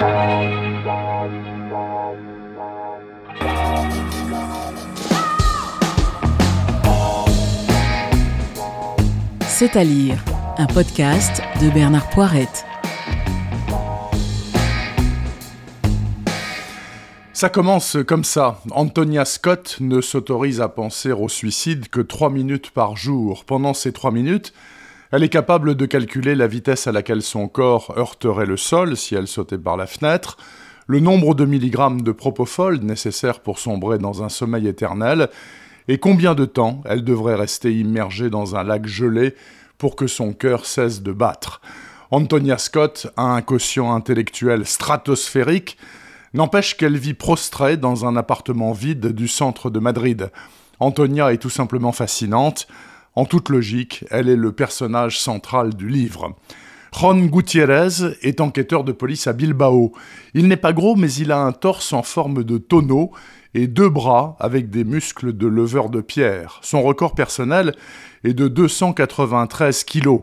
C'est à lire, un podcast de Bernard Poirette. Ça commence comme ça. Antonia Scott ne s'autorise à penser au suicide que trois minutes par jour. Pendant ces trois minutes, elle est capable de calculer la vitesse à laquelle son corps heurterait le sol si elle sautait par la fenêtre, le nombre de milligrammes de propofol nécessaires pour sombrer dans un sommeil éternel, et combien de temps elle devrait rester immergée dans un lac gelé pour que son cœur cesse de battre? Antonia Scott a un quotient intellectuel stratosphérique, n'empêche qu'elle vit prostrée dans un appartement vide du centre de Madrid. Antonia est tout simplement fascinante. En toute logique, elle est le personnage central du livre. Juan Gutiérrez est enquêteur de police à Bilbao. Il n'est pas gros, mais il a un torse en forme de tonneau et deux bras avec des muscles de leveur de pierre. Son record personnel est de 293 kilos.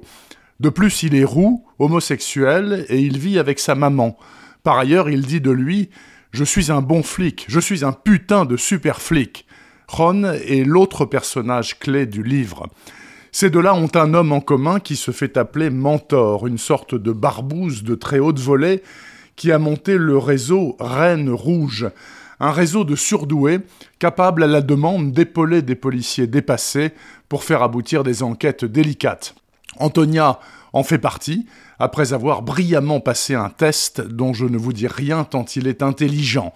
De plus, il est roux, homosexuel et il vit avec sa maman. Par ailleurs, il dit de lui Je suis un bon flic, je suis un putain de super flic. Ron est l'autre personnage clé du livre. Ces deux-là ont un homme en commun qui se fait appeler Mentor, une sorte de barbouze de très haute volée qui a monté le réseau Reine Rouge, un réseau de surdoués capable à la demande d'épauler des policiers dépassés pour faire aboutir des enquêtes délicates. Antonia en fait partie, après avoir brillamment passé un test dont je ne vous dis rien tant il est intelligent.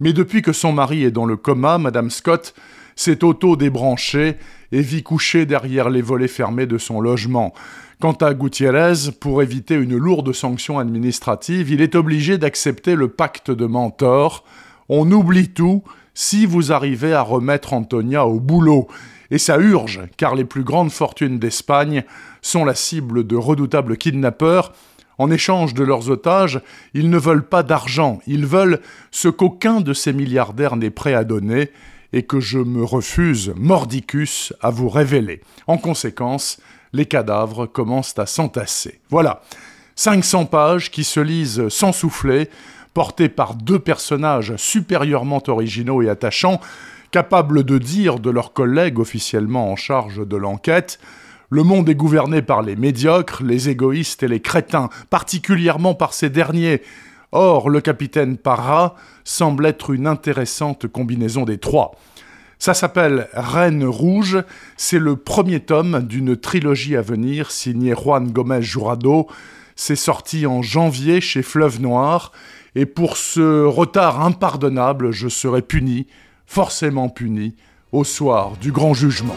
Mais depuis que son mari est dans le coma, Madame Scott s'est auto-débranchée et vit couchée derrière les volets fermés de son logement. Quant à Gutiérrez, pour éviter une lourde sanction administrative, il est obligé d'accepter le pacte de mentor, on oublie tout si vous arrivez à remettre Antonia au boulot. Et ça urge, car les plus grandes fortunes d'Espagne sont la cible de redoutables kidnappeurs. En échange de leurs otages, ils ne veulent pas d'argent, ils veulent ce qu'aucun de ces milliardaires n'est prêt à donner et que je me refuse, mordicus, à vous révéler. En conséquence, les cadavres commencent à s'entasser. Voilà, 500 pages qui se lisent sans souffler, porté par deux personnages supérieurement originaux et attachants, capables de dire de leurs collègues officiellement en charge de l'enquête le monde est gouverné par les médiocres, les égoïstes et les crétins, particulièrement par ces derniers. Or, le capitaine Parra semble être une intéressante combinaison des trois. Ça s'appelle Reine Rouge, c'est le premier tome d'une trilogie à venir signée Juan Gomez Jurado. C'est sorti en janvier chez Fleuve Noir, et pour ce retard impardonnable, je serai puni, forcément puni, au soir du grand jugement.